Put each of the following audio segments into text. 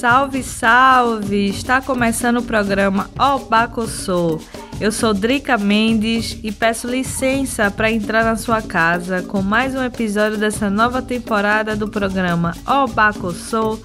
Salve, salve! Está começando o programa Obacossô. Eu sou Drica Mendes e peço licença para entrar na sua casa com mais um episódio dessa nova temporada do programa Obacossô,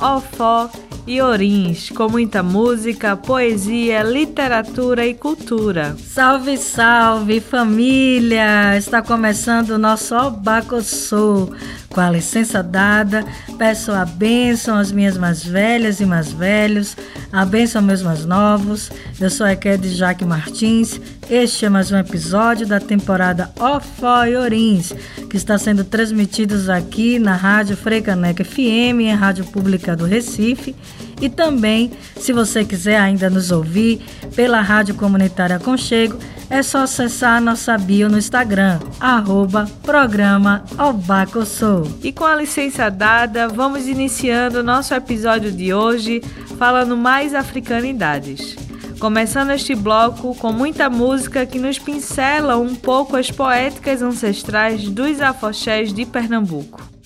Ofó e Orins, com muita música, poesia, literatura e cultura. Salve, salve família! Está começando o nosso Obacossô com a licença dada, peço a bênção às minhas mais velhas e mais velhos, a bênção aos meus mais novos. Eu sou a Ekede Jaque Martins. Este é mais um episódio da temporada Orins, que está sendo transmitidos aqui na Rádio Freicaneca FM, em Rádio Pública do Recife. E também, se você quiser ainda nos ouvir pela Rádio Comunitária Conchego, é só acessar nossa bio no Instagram, arroba programa E com a licença dada, vamos iniciando o nosso episódio de hoje falando mais africanidades. Começando este bloco com muita música que nos pincela um pouco as poéticas ancestrais dos afoxés de Pernambuco.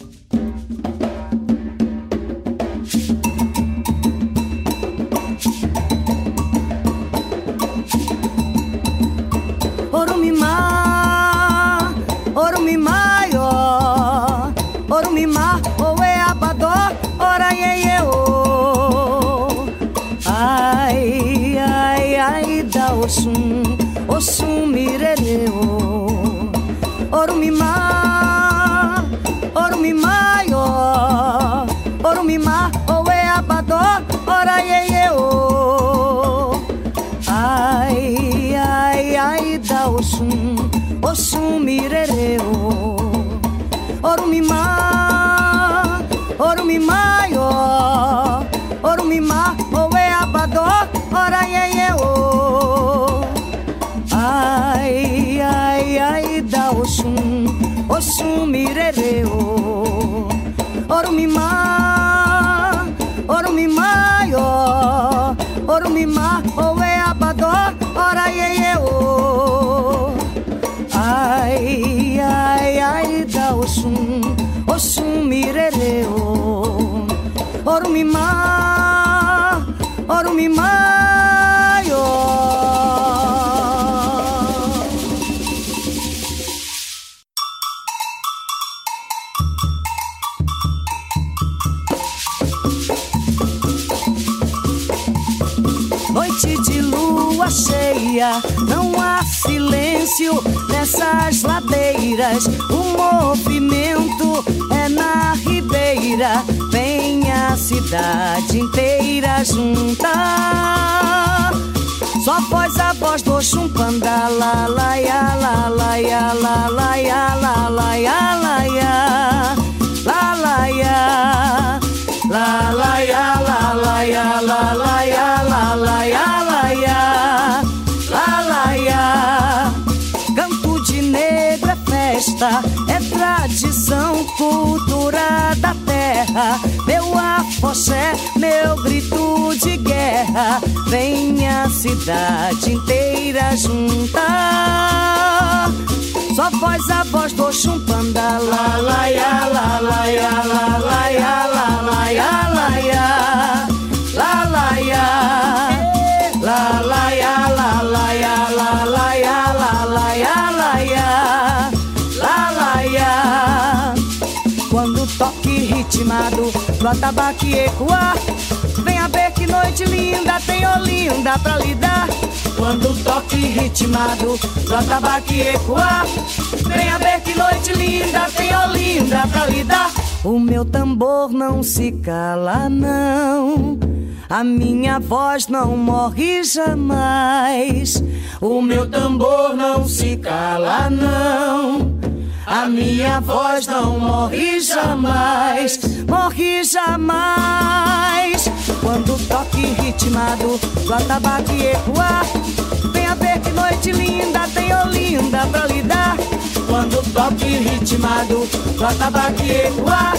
Orumimá, Orumimá, ó Orumimá, o abadó, ora iê o. Ai, ai, ai, da Oxum, Oxum mirereu Orumimá osun, osun mirereo. Orumima, orumima. Cidade inteira juntar. Só voz a voz do chumpanda la la ya la la ya la la ya la la la afoxé, meu grito de guerra. Vem a cidade inteira juntar. Só voz a voz do chumpanda. La la ya la la ya la la ya la la ya la ya la la ya la la ya la la ya la la ya la la ya la ya Quando o toque ritmado do atabaque ecoar Venha ver que noite linda, tem Olinda pra lhe dar Quando o toque ritmado do atabaque ecoar Venha ver que noite linda, tem Olinda pra lhe dar O meu tambor não se cala não. A minha voz não morre jamais. O meu tambor não se cala, não. A minha voz não morre jamais, morre jamais. Quando toque ritmado do atabaque ecoar, venha ver que noite linda tem Olinda pra lhe dar. Quando toque ritmado do atabaque ecoar,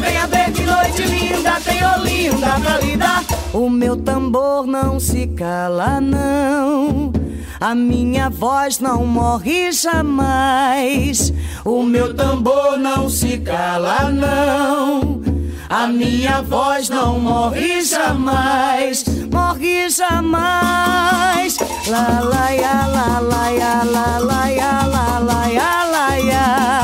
venha ver que noite linda tem Olinda pra lhe dar. O meu tambor não se cala, não. A minha voz não morre jamais. O meu tambor não se cala, não. A minha voz não morre jamais, morre jamais. La la ya la la ya la la ya la la ya la ya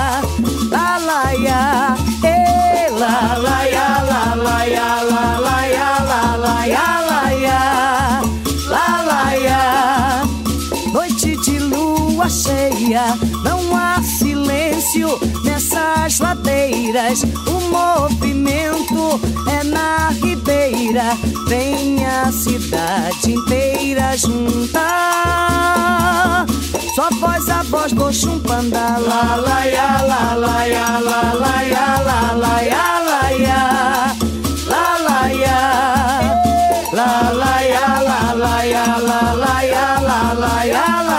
cheia, não há silêncio nessas ladeiras. O movimento é na ribeira, vem a cidade inteira juntar. Só voz a voz do chumpanda, la la ya, la la ya, la la ya, la la ya, la ya, la la ya, la la ya, la la ya, la la ya, la la ya, la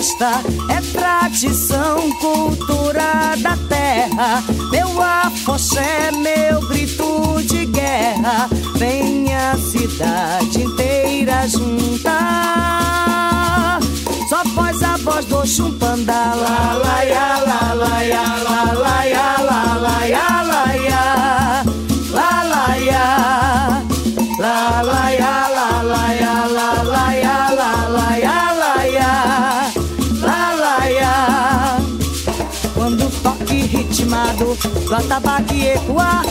festa, é tradição, cultura da terra. Meu afoxé, meu grito de guerra, vem a cidade inteira juntar. Só voz a voz do chumpanda, la la ya, do atabaque ecoar,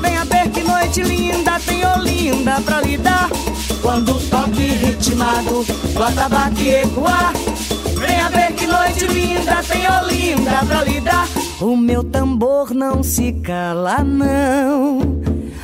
venha ver que noite linda tem Olinda pra lhe dar. Quando o toque ritmado do atabaque ecoar, venha ver que noite linda tem Olinda pra lhe dar. O meu tambor não se cala, não.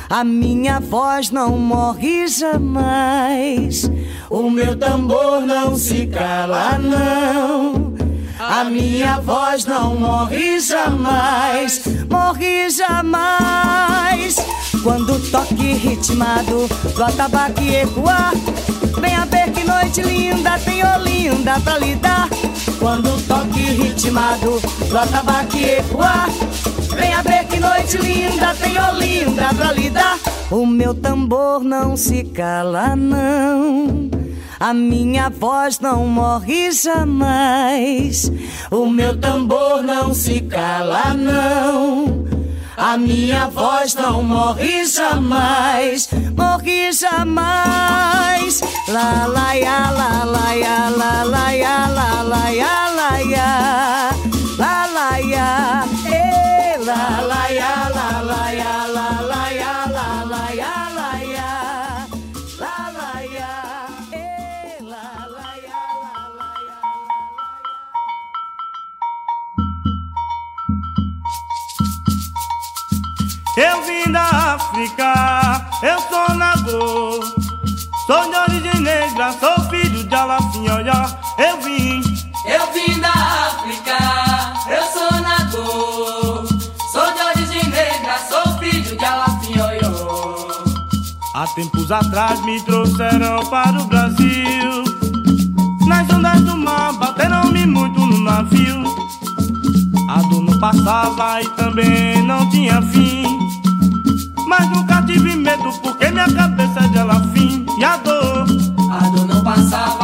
A minha voz não morre jamais. O meu tambor não se cala, não. A minha voz não morre jamais, morre jamais. Quando toque ritmado do atabaque ecoar, venha ver que noite linda tem Olinda pra lhe dar. Quando toque ritmado do atabaque ecoar, venha ver que noite linda tem Olinda pra lhe dar. O meu tambor não se cala, não. A minha voz não morre jamais. O meu tambor não se cala, não. A minha voz não morre jamais, morre jamais. La la ya, la la ya, la la ya, la la ya, la ya, la eh, da África, eu sou Nagô. Sou de origem negra, sou filho de Alafinhoió. Eu vim, Eu vim da África, eu sou Nagô. Sou de origem negra, sou filho de Alafinhoiô. há tempos atrás me trouxeram para o Brasil. Nas ondas do mar, bateram-me muito no navio. A dor não passava e também não tinha fim. Mas nunca tive medo porque minha cabeça é de Elafim. E a dor A dor não passava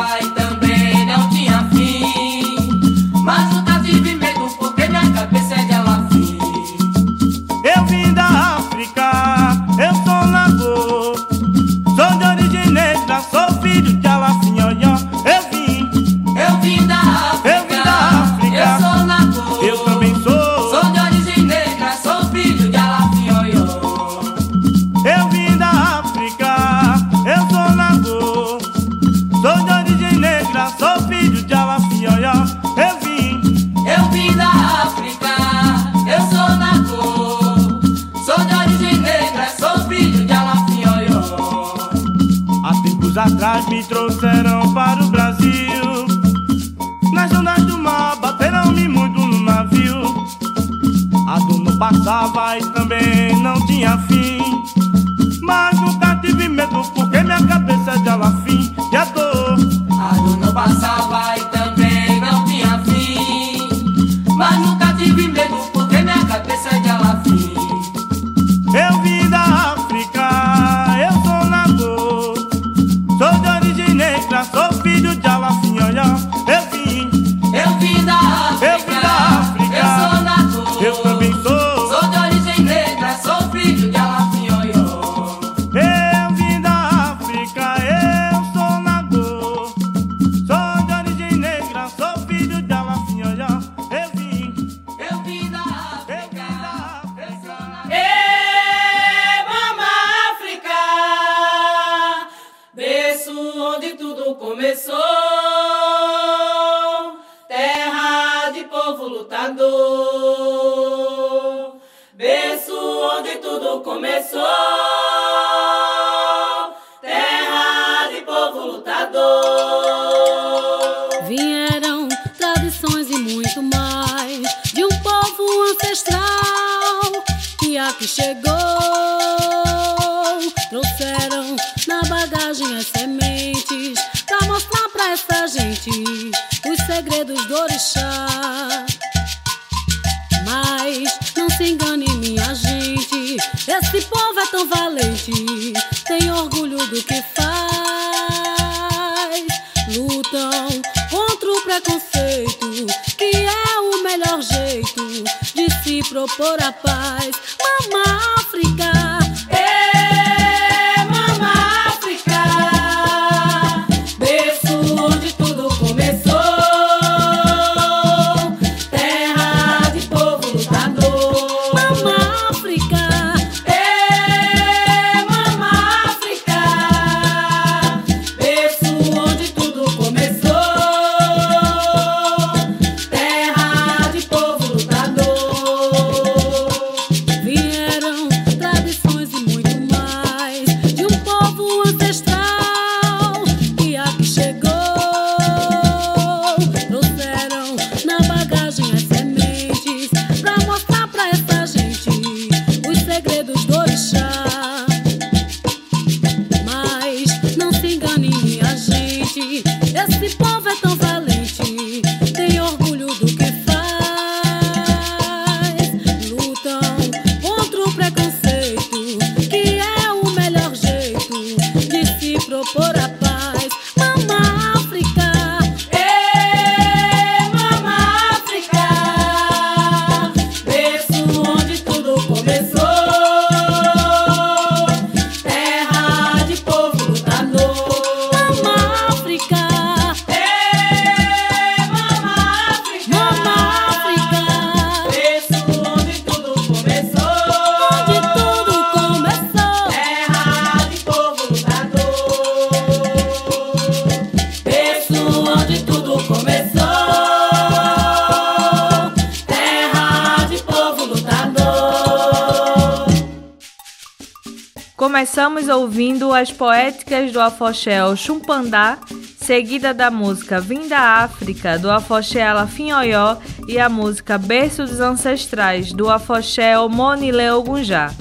poéticas do afoxé Chumpandá, seguida da música Vinda África, do afoxé Alafinhoió e a música Berço dos Ancestrais, do afoxé Monileu Gunjá.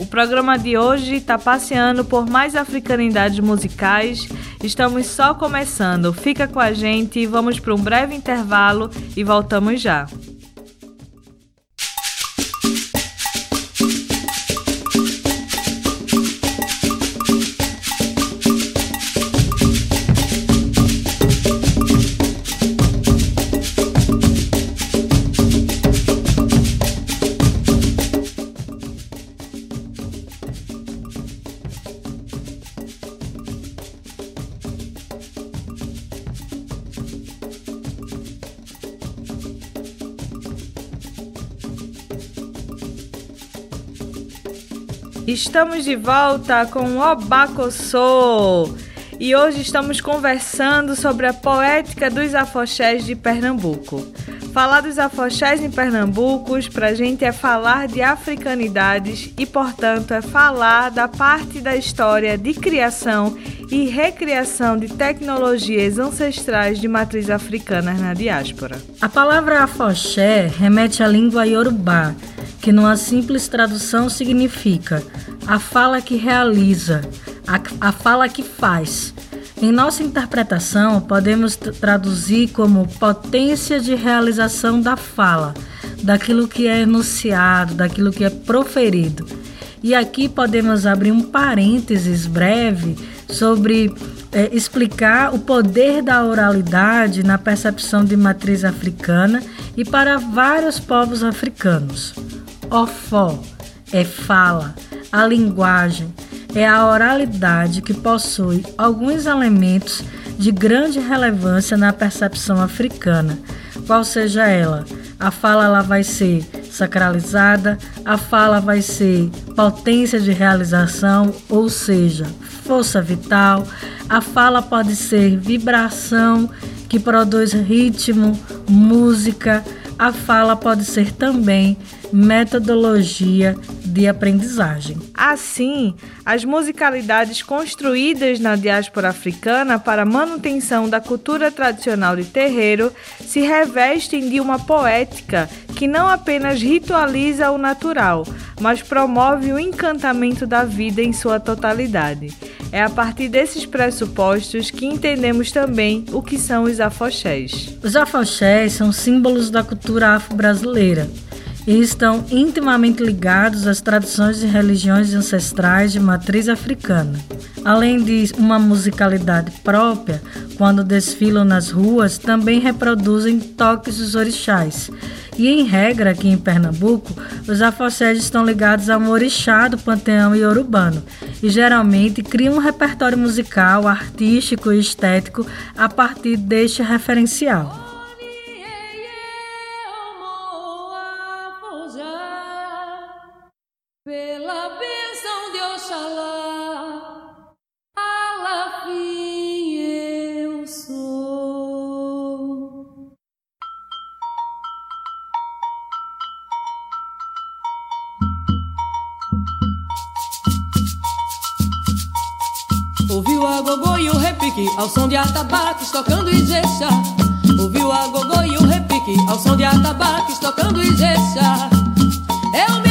O programa de hoje está passeando por mais africanidades musicais. Estamos só começando. Fica com a gente, vamos para um breve intervalo e voltamos já. estamos de volta com o Obacossô. E hoje estamos conversando sobre a poética dos afoxés de Pernambuco. Falar dos afoxés em Pernambuco pra gente é falar de africanidades e, portanto, é falar da parte da história de criação e recriação de tecnologias ancestrais de matriz africana na diáspora. A palavra afoxé remete à língua iorubá, que numa simples tradução significa a fala que realiza, a, a fala que faz. Em nossa interpretação, podemos traduzir como potência de realização da fala, daquilo que é enunciado, daquilo que é proferido. E aqui podemos abrir um parênteses breve sobre é, explicar o poder da oralidade na percepção de matriz africana e para vários povos africanos. Ofó é fala, a linguagem, é a oralidade que possui alguns elementos de grande relevância na percepção africana, qual seja ela. A fala ela vai ser sacralizada, a fala vai ser potência de realização, ou seja, força vital. A fala pode ser vibração que produz ritmo, música. A fala pode ser também metodologia de aprendizagem. Assim, as musicalidades construídas na diáspora africana para manutenção da cultura tradicional de terreiro se revestem de uma poética que não apenas ritualiza o natural, mas promove o encantamento da vida em sua totalidade. É a partir desses pressupostos que entendemos também o que são os afoxés. Os afoxés são símbolos da cultura afro-brasileira e estão intimamente ligados às tradições e religiões ancestrais de matriz africana. Além de uma musicalidade própria, quando desfilam nas ruas, também reproduzem toques dos orixás. E em regra, aqui em Pernambuco, os afoxés estão ligados ao orixá do panteão iorubano e geralmente criam um repertório musical, artístico e estético a partir deste referencial. Ouviu a gogô e o repique ao som de atabaques tocando Ijexá. Ouviu a gogô e o repique ao som de atabaques tocando Ijexá. Eu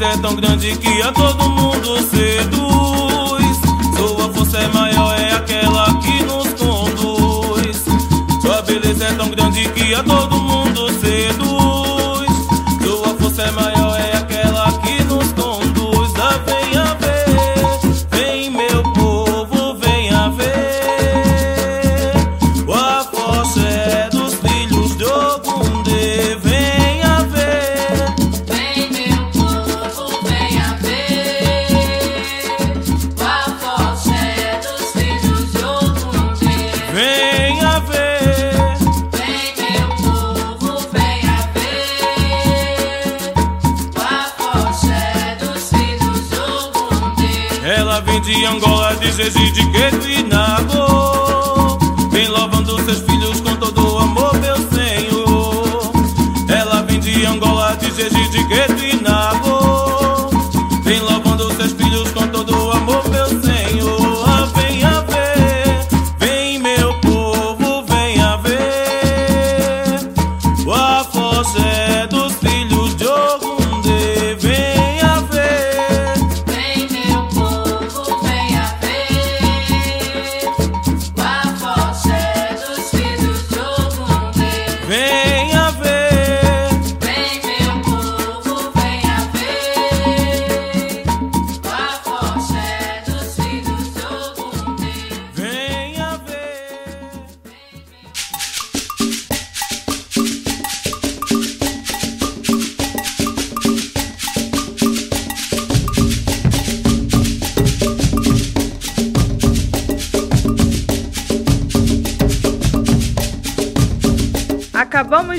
é tão grande que a todo mundo seduz.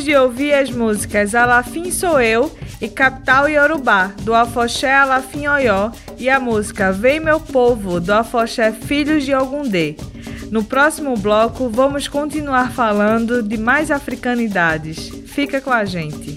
De ouvir as músicas Alafim Sou Eu e Capital Yorubá, do Afoxé Alafim Oió, e a música Vem Meu Povo, do Afoxé Filhos de Ogundê. No próximo bloco, vamos continuar falando de mais africanidades. Fica com a gente.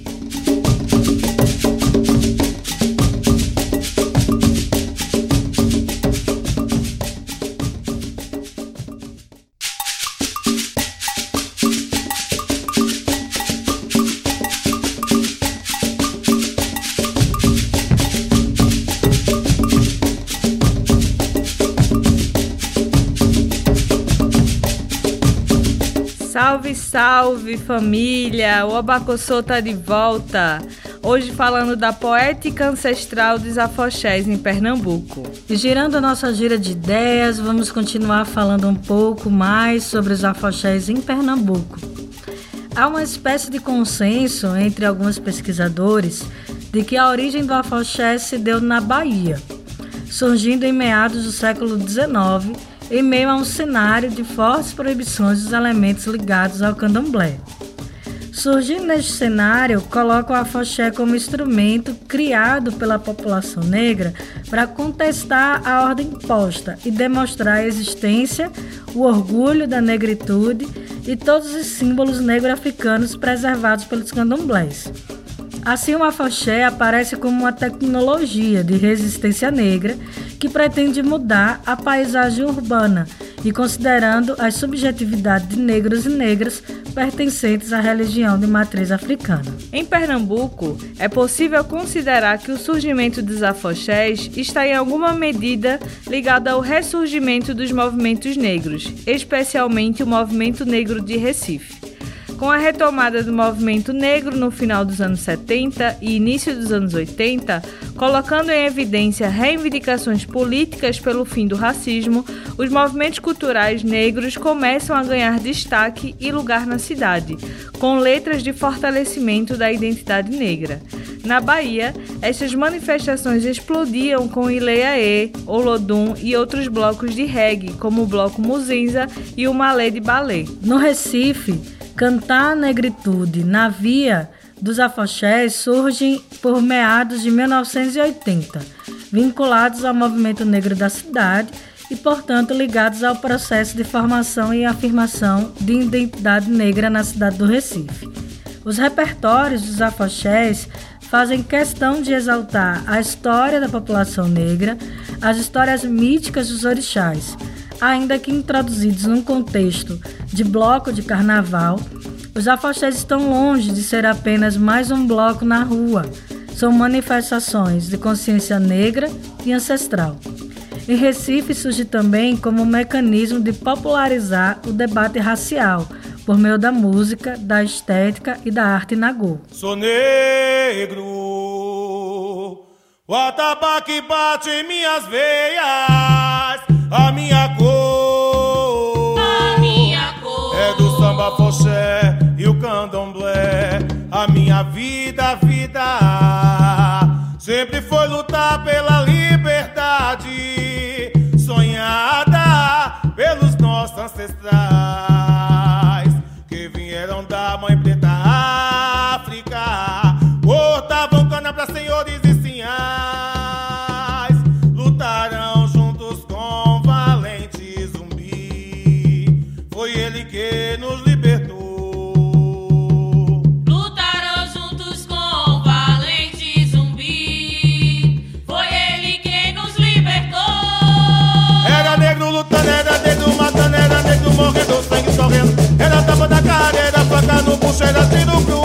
Salve, família! O Abacossô tá de volta. Hoje falando da poética ancestral dos afoxés em Pernambuco. E girando a nossa gira de ideias, vamos continuar falando um pouco mais sobre os afoxés em Pernambuco. Há uma espécie de consenso entre alguns pesquisadores de que a origem do afoxé se deu na Bahia, surgindo em meados do século XIX, em meio a um cenário de fortes proibições dos elementos ligados ao candomblé. Surgindo neste cenário, coloca o afoxé como instrumento criado pela população negra para contestar a ordem imposta e demonstrar a existência, o orgulho da negritude e todos os símbolos negro-africanos preservados pelos candomblés. Assim, o afoxé aparece como uma tecnologia de resistência negra que pretende mudar a paisagem urbana e considerando as subjetividades de negros e negras pertencentes à religião de matriz africana. Em Pernambuco, é possível considerar que o surgimento dos afoxés está em alguma medida ligado ao ressurgimento dos movimentos negros, especialmente o movimento negro de Recife. Com a retomada do movimento negro no final dos anos 70 e início dos anos 80, colocando em evidência reivindicações políticas pelo fim do racismo, os movimentos culturais negros começam a ganhar destaque e lugar na cidade, com letras de fortalecimento da identidade negra. Na Bahia, estas manifestações explodiam com Ileaê, Olodum e outros blocos de reggae, como o Bloco Muzinza e o Malê de Balé. No Recife, cantar a negritude na via dos afoxés surge por meados de 1980, vinculados ao movimento negro da cidade e, portanto, ligados ao processo de formação e afirmação de identidade negra na cidade do Recife. Os repertórios dos afoxés fazem questão de exaltar a história da população negra, as histórias míticas dos orixás, ainda que introduzidos num contexto de bloco de carnaval, os afoxés estão longe de ser apenas mais um bloco na rua. São manifestações de consciência negra e ancestral. Em Recife surge também como um mecanismo de popularizar o debate racial por meio da música, da estética e da arte nagô. Sou negro, o atabaque bate em minhas veias, a minha cor, A minha cor. É do samba foché e o candomblé. A minha vida, vida, sempre foi lutar pela liberdade, sonhada pelos nossos ancestrais faca no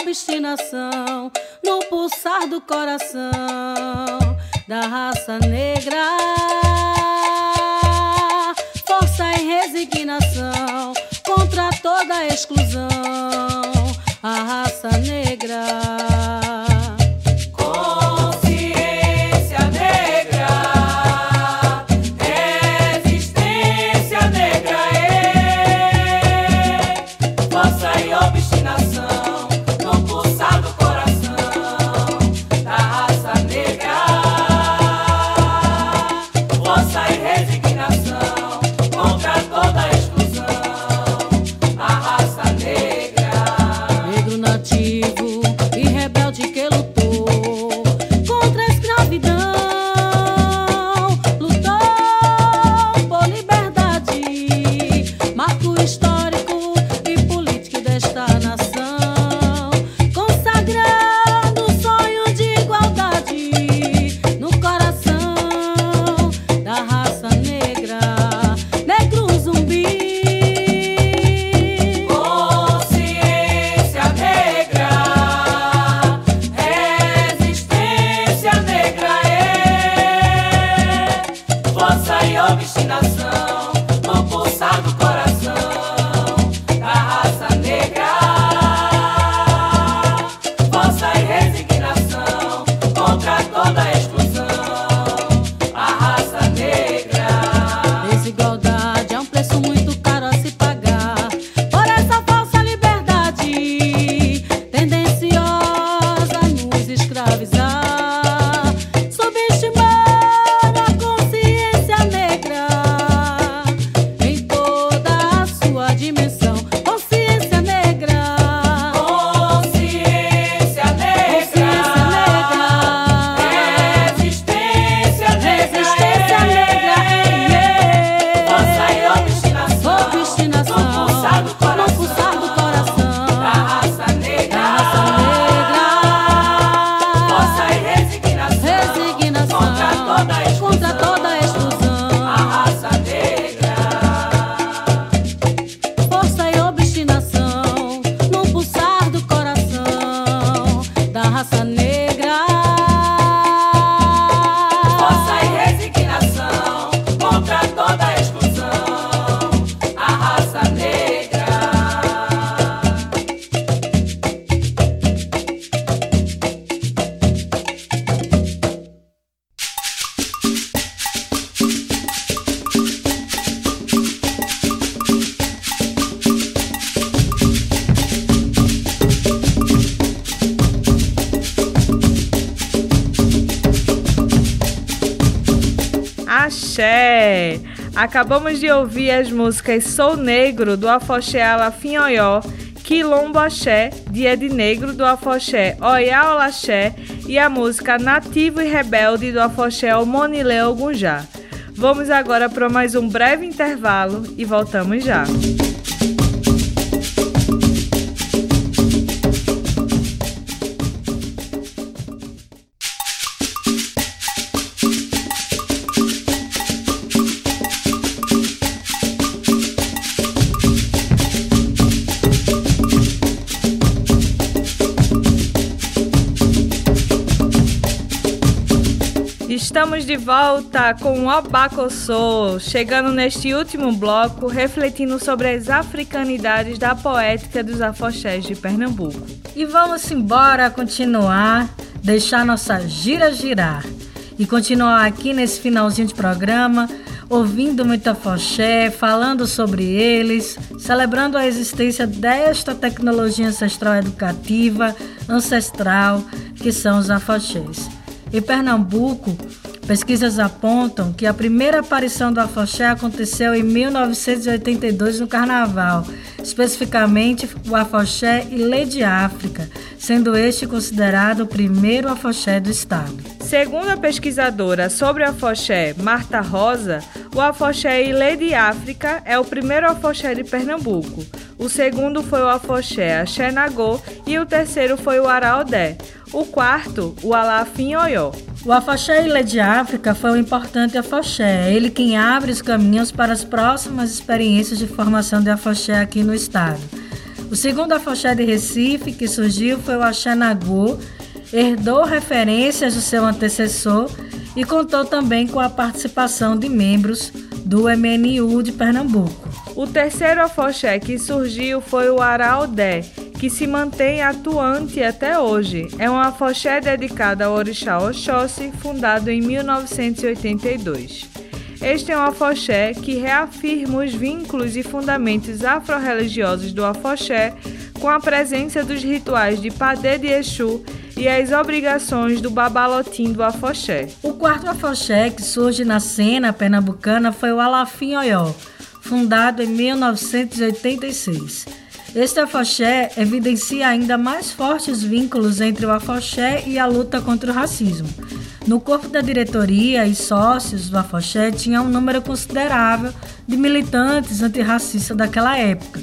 obstinação no pulsar do coração da raça negra. Força e resignação contra toda exclusão, a raça negra. Acabamos de ouvir as músicas Sou Negro, do Afoxé Alafinhoió, Quilombo Axé, Dia de Negro, do Afoxé Oiá Olaxé e a música Nativo e Rebelde, do Afoxé Omonilé Ogunjá. Vamos agora para mais um breve intervalo e voltamos já. Estamos de volta com o Obacossô, chegando neste último bloco, refletindo sobre as africanidades da poética dos afoxés de Pernambuco. E vamos embora continuar, deixar nossa gira girar. E continuar aqui nesse finalzinho de programa, ouvindo muito afoxé, falando sobre eles, celebrando a existência desta tecnologia ancestral educativa, ancestral, que são os afoxés. Em Pernambuco, pesquisas apontam que a primeira aparição do afoxé aconteceu em 1982 no Carnaval, especificamente o afoxé Ilê de África, sendo este considerado o primeiro afoxé do estado. Segundo a pesquisadora sobre o afoxé Marta Rosa, o afoxé Ilê de África é o primeiro afoxé de Pernambuco. O segundo foi o afoxé Axé Nagô e o terceiro foi o Araodé. O quarto, o Alafim Oió. O afoxé Ilha de África foi um importante afoxé. É ele quem abre os caminhos para as próximas experiências de formação de afoxé aqui no estado. O segundo afoxé de Recife que surgiu foi o Axé Nagô, herdou referências do seu antecessor e contou também com a participação de membros do MNU de Pernambuco. O terceiro afoxé que surgiu foi o Araodé, que se mantém atuante até hoje. É um afoxé dedicado ao orixá Oxóssi, fundado em 1982. Este é um afoxé que reafirma os vínculos e fundamentos afro-religiosos do afoxé com a presença dos rituais de Padê de Exu e as obrigações do babalotim do afoxé. O quarto afoxé que surge na cena pernambucana foi o Alafim Oyó, fundado em 1986. Este afoxé evidencia ainda mais fortes vínculos entre o afoxé e a luta contra o racismo. No corpo da diretoria e sócios do afoxé tinha um número considerável de militantes antirracistas daquela época.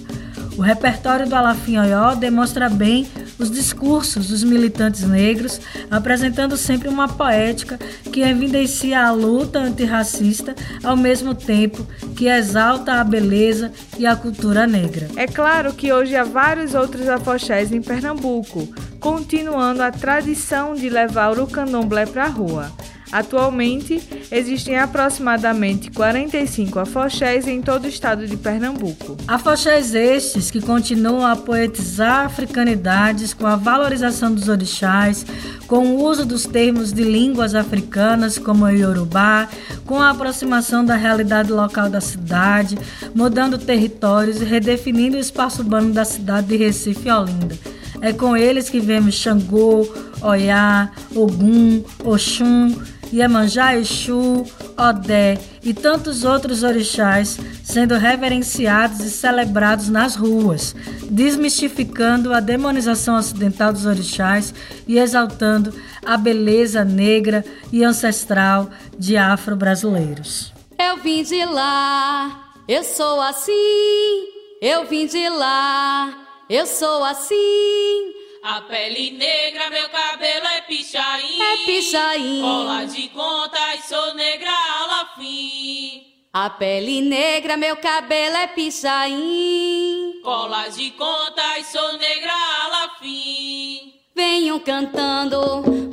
O repertório do Alafim Oyó demonstra bem os discursos dos militantes negros, apresentando sempre uma poética que evidencia a luta antirracista, ao mesmo tempo que exalta a beleza e a cultura negra. É claro que hoje há vários outros afoxés em Pernambuco, continuando a tradição de levar o candomblé para a rua. Atualmente, existem aproximadamente 45 afoxés em todo o estado de Pernambuco. Afoxés estes que continuam a poetizar africanidades com a valorização dos orixás, com o uso dos termos de línguas africanas como o Yorubá, com a aproximação da realidade local da cidade, mudando territórios e redefinindo o espaço urbano da cidade de Recife e Olinda. É com eles que vemos Xangô, Oiá, Ogum, Oxum, Iemanjá Exu, Odé e tantos outros orixás sendo reverenciados e celebrados nas ruas, desmistificando a demonização ocidental dos orixás e exaltando a beleza negra e ancestral de afro-brasileiros. Eu vim de lá, eu sou assim. Eu vim de lá, eu sou assim. A pele negra, meu cabelo é pichain. É pichain. Cola de contas, sou negra alafim. A pele negra, meu cabelo é pichain. Cola de contas, sou negra alafim. Venham cantando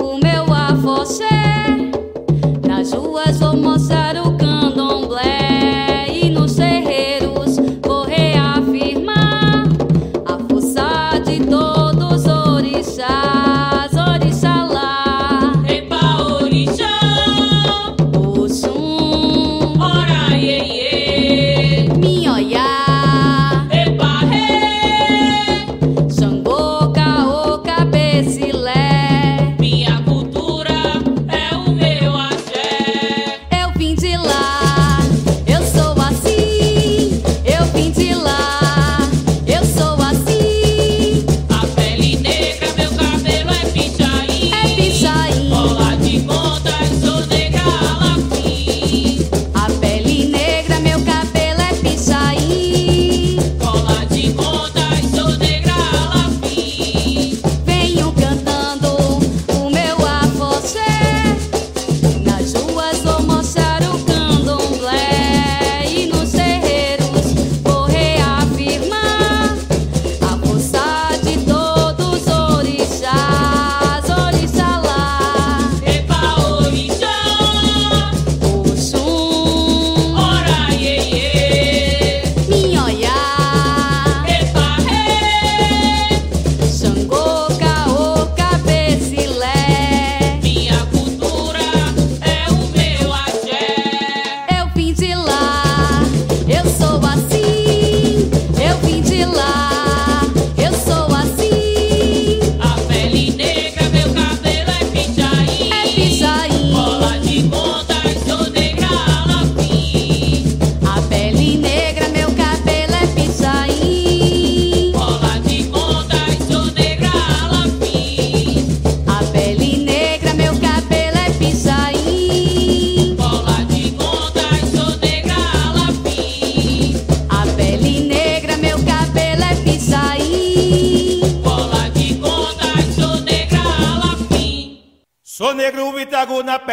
o meu afoxé. Nas ruas vou mostrar o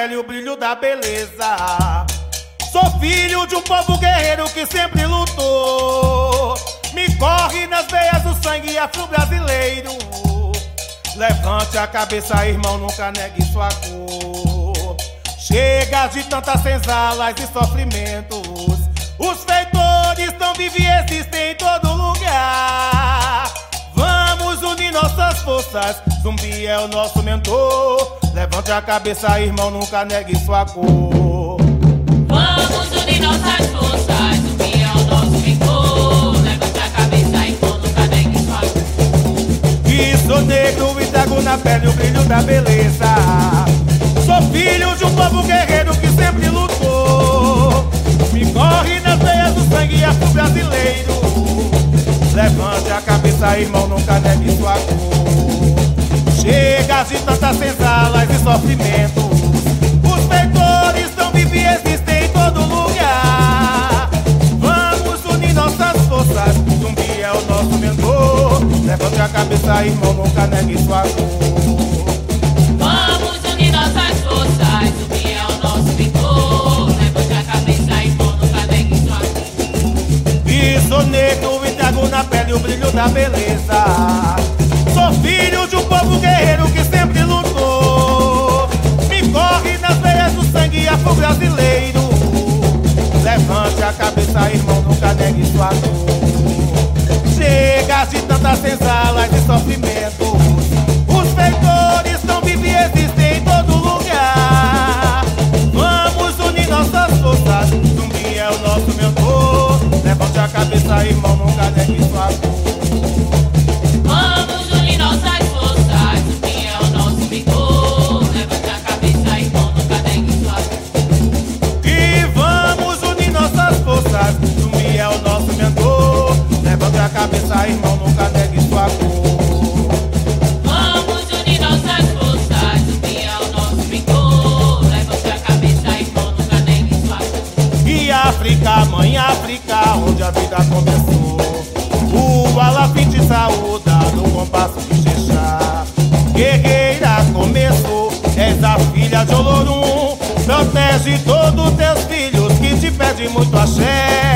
pele o brilho da beleza. Sou filho de um povo guerreiro que sempre lutou. Me corre nas veias o sangue afro-brasileiro. Levante a cabeça, irmão, nunca negue sua cor. Chega de tantas senzalas e sofrimentos. Os feitores não vivem e existem em todo lugar. Vamos unir nossas forças. Zumbi é o nosso mentor. Levante a cabeça, irmão, nunca negue sua cor. Vamos unir nossas forças, o que é o nosso mentor. Levante a cabeça quando nunca negue sua cor. E sou negro e trago na pele o brilho da beleza. Sou filho de um povo guerreiro que sempre lutou. Me corre nas veias do sangue afro-brasileiro. Levante a cabeça, irmão, nunca negue sua cor. Chega de tantas senzalas Os feitores não vivem e existem em todo lugar. Vamos unir nossas forças. Zumbi é o nosso mentor. Levante a cabeça, irmão, nunca negue sua cor. Vamos unir nossas forças, que é o nosso mentor. Levante a cabeça e quando nunca negue sua cor. Sou negro e trago na pele o brilho da beleza. Sou filho de um povo guerreiro sangue afro-brasileiro. Levante a cabeça, irmão, nunca negue sua dor. Chega de tantas senzalas e sofrimentos. Os feitores não vivem existem em todo lugar. Vamos unir nossas forças. Zumbi é o nosso mentor. Levante a cabeça, irmão, nunca negue sua dor. A vida começou. O Alafim te saúda no compasso de Xexá. Guerreira começou, és a filha de Olorum. Protege todos teus filhos que te pedem muito axé.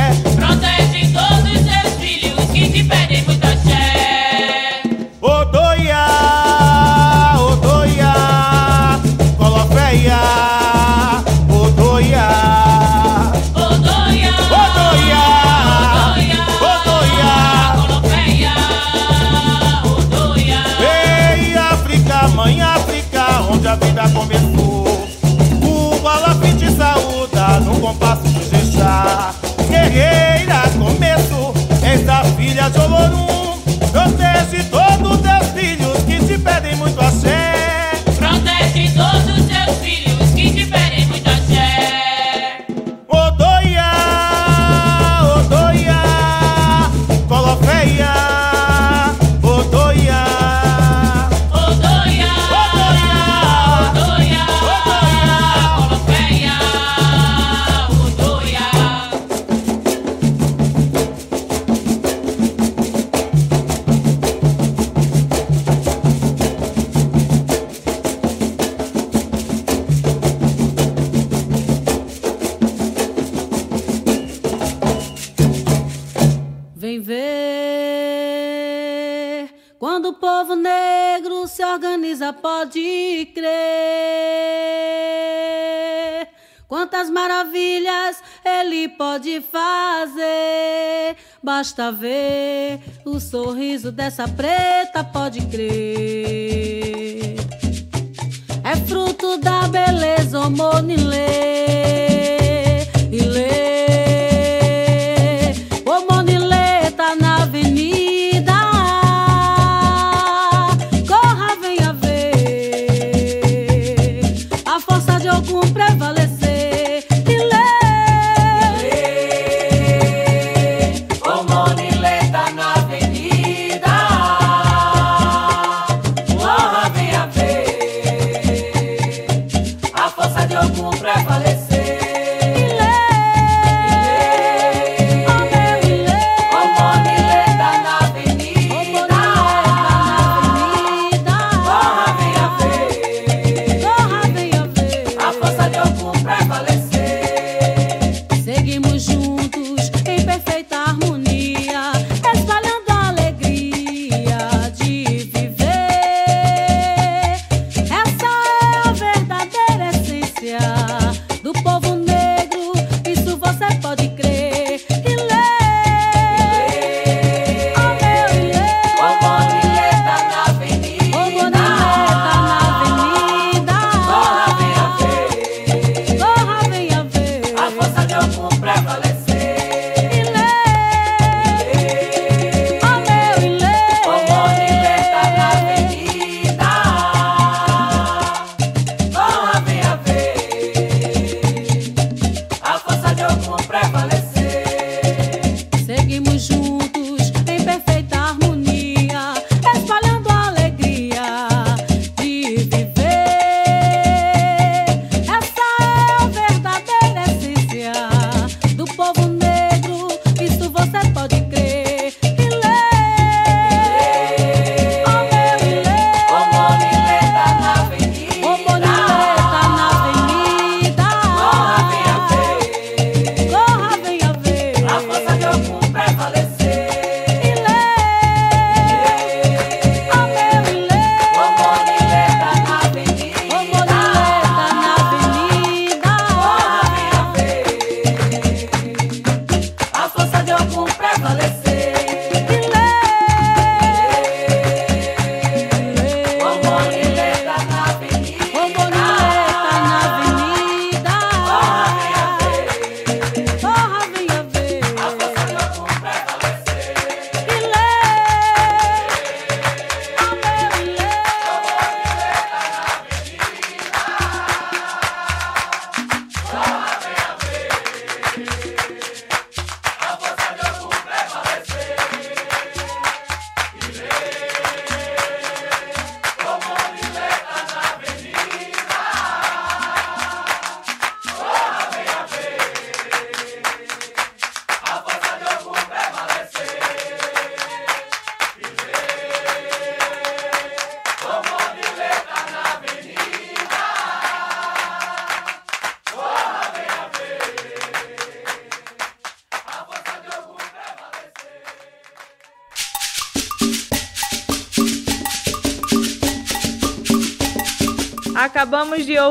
Basta ver o sorriso dessa preta, pode crer. É fruto da beleza, homonilê.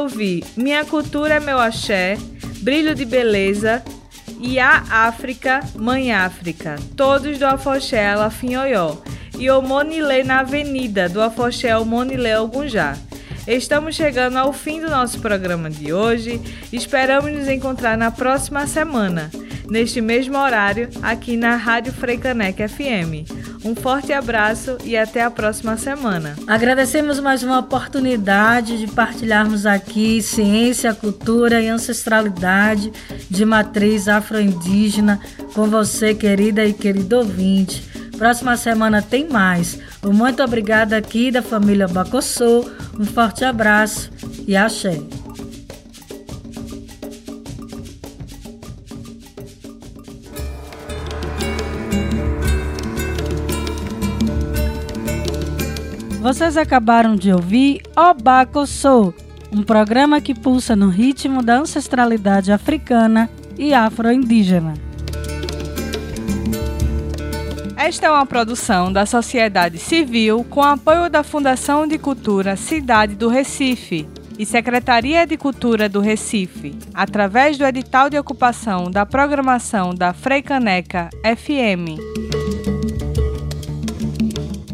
Ouvir Minha Cultura é Meu Axé, Brilho de Beleza e A África, Mãe África, todos do Afoxé Alafinhoió e o Monilê na Avenida, do Afoxé Monilê Algunjá. Estamos chegando ao fim do nosso programa de hoje. Esperamos nos encontrar na próxima semana, neste mesmo horário, aqui na Rádio Freicaneca FM. Um forte abraço e até a próxima semana. Agradecemos mais uma oportunidade de partilharmos aqui ciência, cultura e ancestralidade de matriz afro-indígena com você, querida e querido ouvinte. Próxima semana tem mais. Um muito obrigada aqui da família Bacossô. Um forte abraço e axé. Vocês acabaram de ouvir Obacossô, um programa que pulsa no ritmo da ancestralidade africana e afro-indígena. Esta é uma produção da sociedade civil com apoio da Fundação de Cultura Cidade do Recife e Secretaria de Cultura do Recife, através do edital de ocupação da programação da Freicaneca FM.